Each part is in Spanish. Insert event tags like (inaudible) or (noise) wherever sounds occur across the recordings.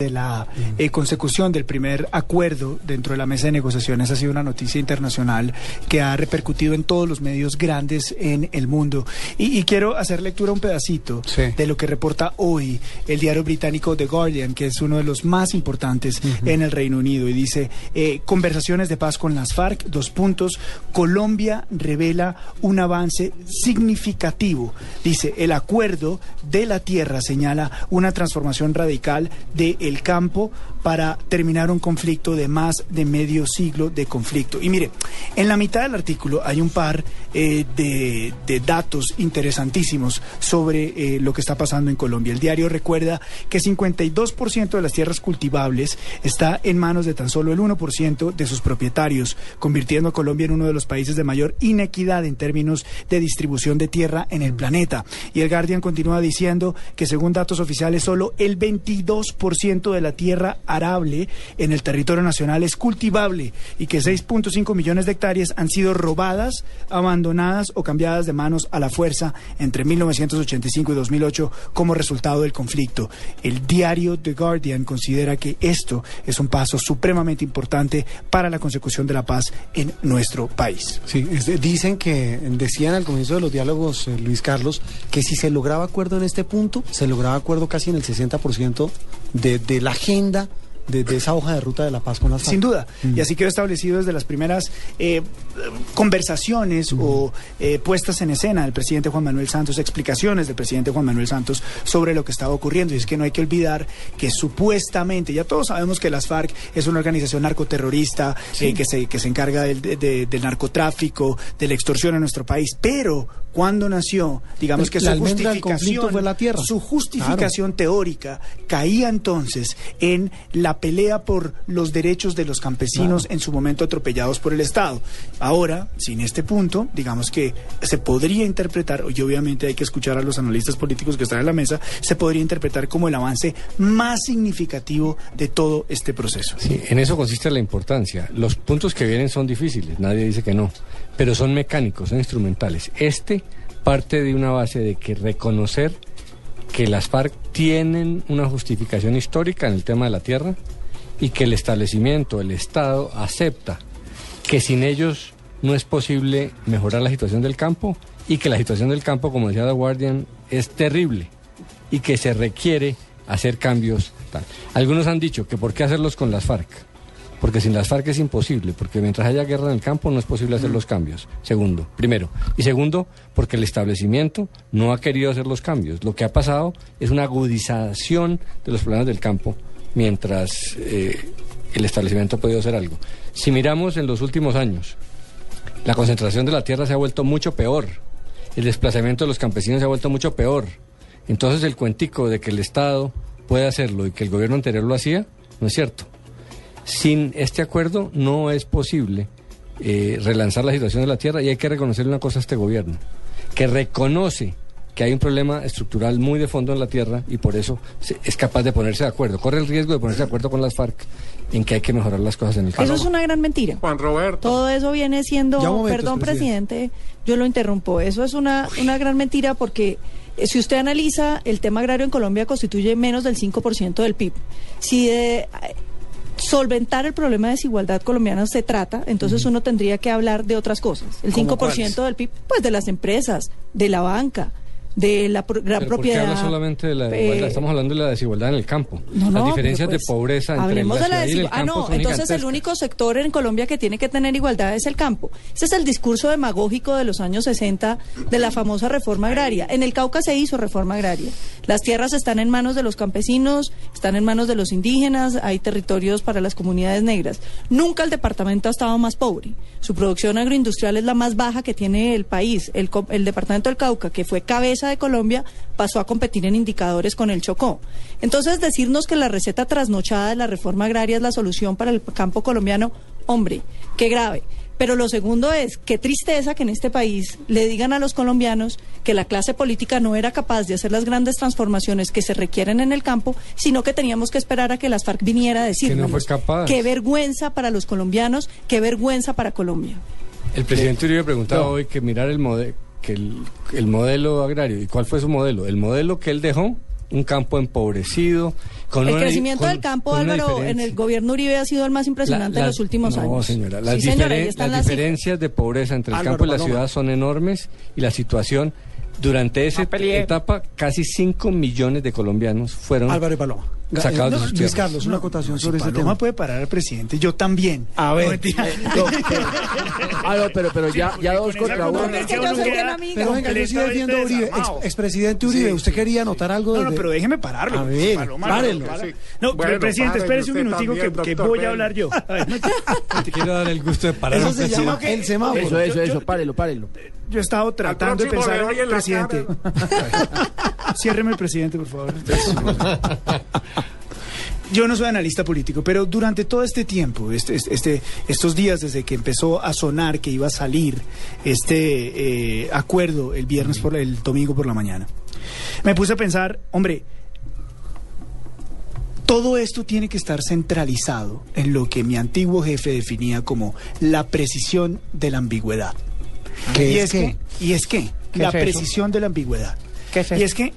de la eh, consecución del primer acuerdo dentro de la mesa de negociaciones ha sido una noticia internacional que ha repercutido en todos los medios grandes en el mundo. Y, y quiero hacer lectura un pedacito Sí. de lo que reporta hoy el diario británico The Guardian, que es uno de los más importantes en el Reino Unido. Y dice, eh, conversaciones de paz con las FARC, dos puntos, Colombia revela un avance significativo. Dice, el acuerdo de la tierra señala una transformación radical del campo para terminar un conflicto de más de medio siglo de conflicto. Y mire, en la mitad del artículo hay un par eh, de, de datos interesantísimos sobre eh, lo que está pasando en Colombia. El diario recuerda que 52% de las tierras cultivables está en manos de tan solo el 1% de sus propietarios, convirtiendo a Colombia en uno de los países de mayor inequidad en términos de distribución de tierra en el planeta. Y el Guardian continúa diciendo que según datos oficiales solo el 22% de la tierra arable en el territorio nacional es cultivable y que 6.5 millones de hectáreas han sido robadas, abandonadas o cambiadas de manos a la fuerza entre 1985 y 2008 como resultado del conflicto. El diario The Guardian considera que esto es un paso supremamente importante para la consecución de la paz en nuestro país. Sí, es dicen que, decían al comienzo de los diálogos, eh, Luis Carlos, que si se lograba acuerdo en este punto, se lograba acuerdo casi en el 60% de, de la agenda de, de esa hoja de ruta de la paz con las FARC. Sin duda. Mm. Y así quedó establecido desde las primeras eh, conversaciones o eh, puestas en escena del presidente Juan Manuel Santos, explicaciones del presidente Juan Manuel Santos sobre lo que estaba ocurriendo. Y es que no hay que olvidar que supuestamente, ya todos sabemos que las FARC es una organización narcoterrorista eh, que, se, que se encarga del, de- de- del narcotráfico, de la extorsión en nuestro país. Pero cuando nació, digamos que La su justificación fue la tierra. Su justificación teórica caía entonces en la pelea por los derechos de los campesinos en su momento atropellados por el Estado. Ahora, sin este punto, digamos que se podría interpretar, y obviamente hay que escuchar a los analistas políticos que están en la mesa, se podría interpretar como el avance más significativo de todo este proceso. Sí, en eso consiste la importancia. Los puntos que vienen son difíciles, nadie dice que no, pero son mecánicos, son instrumentales. Este parte de una base de que reconocer que las FARC tienen una justificación histórica en el tema de la tierra y que el establecimiento, el Estado, acepta que sin ellos no es posible mejorar la situación del campo y que la situación del campo, como decía The Guardian, es terrible y que se requiere hacer cambios. Algunos han dicho que por qué hacerlos con las FARC, porque sin las FARC es imposible, porque mientras haya guerra en el campo no es posible hacer los cambios. Segundo, primero. Y segundo, porque el establecimiento no ha querido hacer los cambios. Lo que ha pasado es una agudización de los problemas del campo mientras eh, el establecimiento ha podido hacer algo. Si miramos en los últimos años, la concentración de la tierra se ha vuelto mucho peor. El desplazamiento de los campesinos se ha vuelto mucho peor. Entonces el cuentico de que el Estado puede hacerlo y que el gobierno anterior lo hacía, no es cierto. Sin este acuerdo no es posible eh, relanzar la situación de la tierra y hay que reconocerle una cosa a este gobierno, que reconoce que hay un problema estructural muy de fondo en la tierra y por eso se- es capaz de ponerse de acuerdo. Corre el riesgo de ponerse de acuerdo con las FARC en que hay que mejorar las cosas en el campo. Eso es una gran mentira. Juan Roberto. Todo eso viene siendo, Ya un momento, perdón presidente. presidente, yo lo interrumpo, eso es una, una gran mentira porque eh, si usted analiza, el tema agrario en Colombia constituye menos del 5% del PIB. Si de solventar el problema de desigualdad colombiana se trata, entonces uno tendría que hablar de otras cosas. El ¿Cómo 5% cuáles? del PIB, pues de las empresas, de la banca, de la pro- gran Pero ¿por qué propiedad. habla solamente de la eh, desigualdad? Estamos hablando de la desigualdad en el campo. No, no, Las diferencias pero pues, de pobreza entre hablemos la de la y el Ah, campo no, son entonces el único sector en Colombia que tiene que tener igualdad es el campo. Ese es el discurso demagógico de los años 60 de la famosa reforma agraria. En el Cauca se hizo reforma agraria. Las tierras están en manos de los campesinos, están en manos de los indígenas, hay territorios para las comunidades negras. Nunca el departamento ha estado más pobre. Su producción agroindustrial es la más baja que tiene el país. El departamento del Cauca, que fue cabeza de Colombia, pasó a competir en indicadores con el Chocó. Entonces, decirnos que la receta trasnochada de la reforma agraria es la solución para el campo colombiano, hombre, qué grave. Pero lo segundo es, qué tristeza que en este país le digan a los colombianos que la clase política no era capaz de hacer las grandes transformaciones que se requieren en el campo, sino que teníamos que esperar a que las FARC viniera a decirnos. fue capaz. Qué vergüenza para los colombianos, qué vergüenza para Colombia. El presidente Uribe preguntaba No. hoy que mirar el, mode- que el, el modelo agrario. ¿Y cuál fue su modelo? El modelo que él dejó, un campo empobrecido, Con el una- crecimiento con- del campo, Álvaro, en el gobierno Uribe ha sido el más impresionante La- en los últimos no, años. señora, las, sí, señora, diferen- las cifras. diferencias de pobreza entre el Álvaro campo y la Paloma. ciudad son enormes y la situación durante esa etapa casi 5 millones de colombianos fueron Álvaro y Paloma. De sus Luis. Carlos, una No, acotación no, si sobre ese Paloma tema. puede parar al presidente, yo también. A ver, No, mentira. Eh, (laughs) no, pero, ah, no, pero, pero ya, ya dos contra uno. Es que yo soy amiga. Pero venga, yo sí defiendo a Uribe. Ex- expresidente Uribe, Sí, ¿usted sí. quería anotar algo No, de no, pero déjeme pararlo. A ver, Paloma, párelo. No, Bueno, presidente, párele espérese un minutico que, también, que doctor voy a hablar yo. (laughs) Te quiero dar el gusto de parar Eso se presidente. llama el semáforo. Eso, eso, eso, párelo, párelo. Yo he estado tratando de pensar, presidente. (laughs) Ciérreme presidente, por favor. Yo no soy analista político, pero durante todo este tiempo, este, este, estos días desde que empezó a sonar que iba a salir este eh, acuerdo el viernes por el domingo por la mañana, me puse a pensar, hombre, todo esto tiene que estar centralizado en lo que mi antiguo jefe definía como la precisión de la ambigüedad. ¿Qué y es que, y es que ¿Qué la es precisión de la ambigüedad. ¿Qué es y es que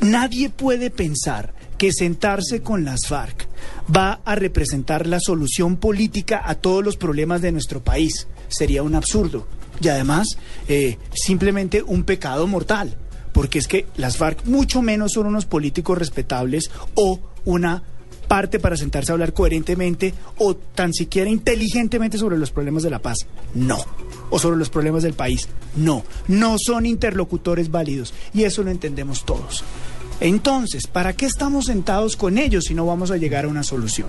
nadie puede pensar que sentarse con las FARC va a representar la solución política a todos los problemas de nuestro país. Sería un absurdo. Y además, eh, simplemente un pecado mortal. Porque es que las FARC mucho menos son unos políticos respetables o una parte para sentarse a hablar coherentemente o tan siquiera inteligentemente sobre los problemas de la paz. No. O sobre los problemas del país. No. No son interlocutores válidos. Y eso lo entendemos todos. Entonces, ¿para qué estamos sentados con ellos si no vamos a llegar a una solución?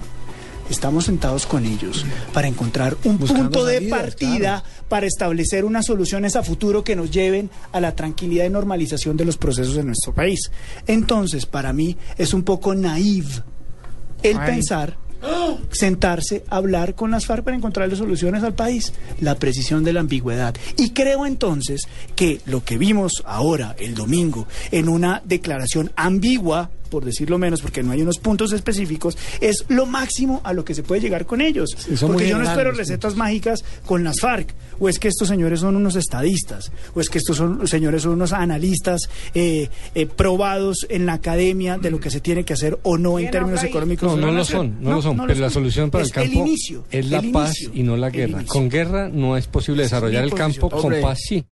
Estamos sentados con ellos para encontrar un Buscando punto de partida para establecer unas soluciones a futuro que nos lleven a la tranquilidad y normalización de los procesos en nuestro país. Entonces, para mí es un poco naive el pensar sentarse hablar con las FARC para encontrarle soluciones al país, la precisión de la ambigüedad. Y creo entonces que lo que vimos ahora, el domingo, en una declaración ambigua, por decirlo menos, porque no hay unos puntos específicos, es lo máximo a lo que se puede llegar con ellos. Sí, porque yo no espero recetas mágicas con las FARC, o es que estos señores son unos estadistas, o es que estos son, señores son unos analistas eh, eh, probados en la academia de lo que se tiene que hacer o no en términos económicos. No, no lo son, no, lo son. pero la solución para Es el campo inicio, es la el paz inicio, y no la guerra. Con guerra no es posible Esa es desarrollar el campo, con paz sí.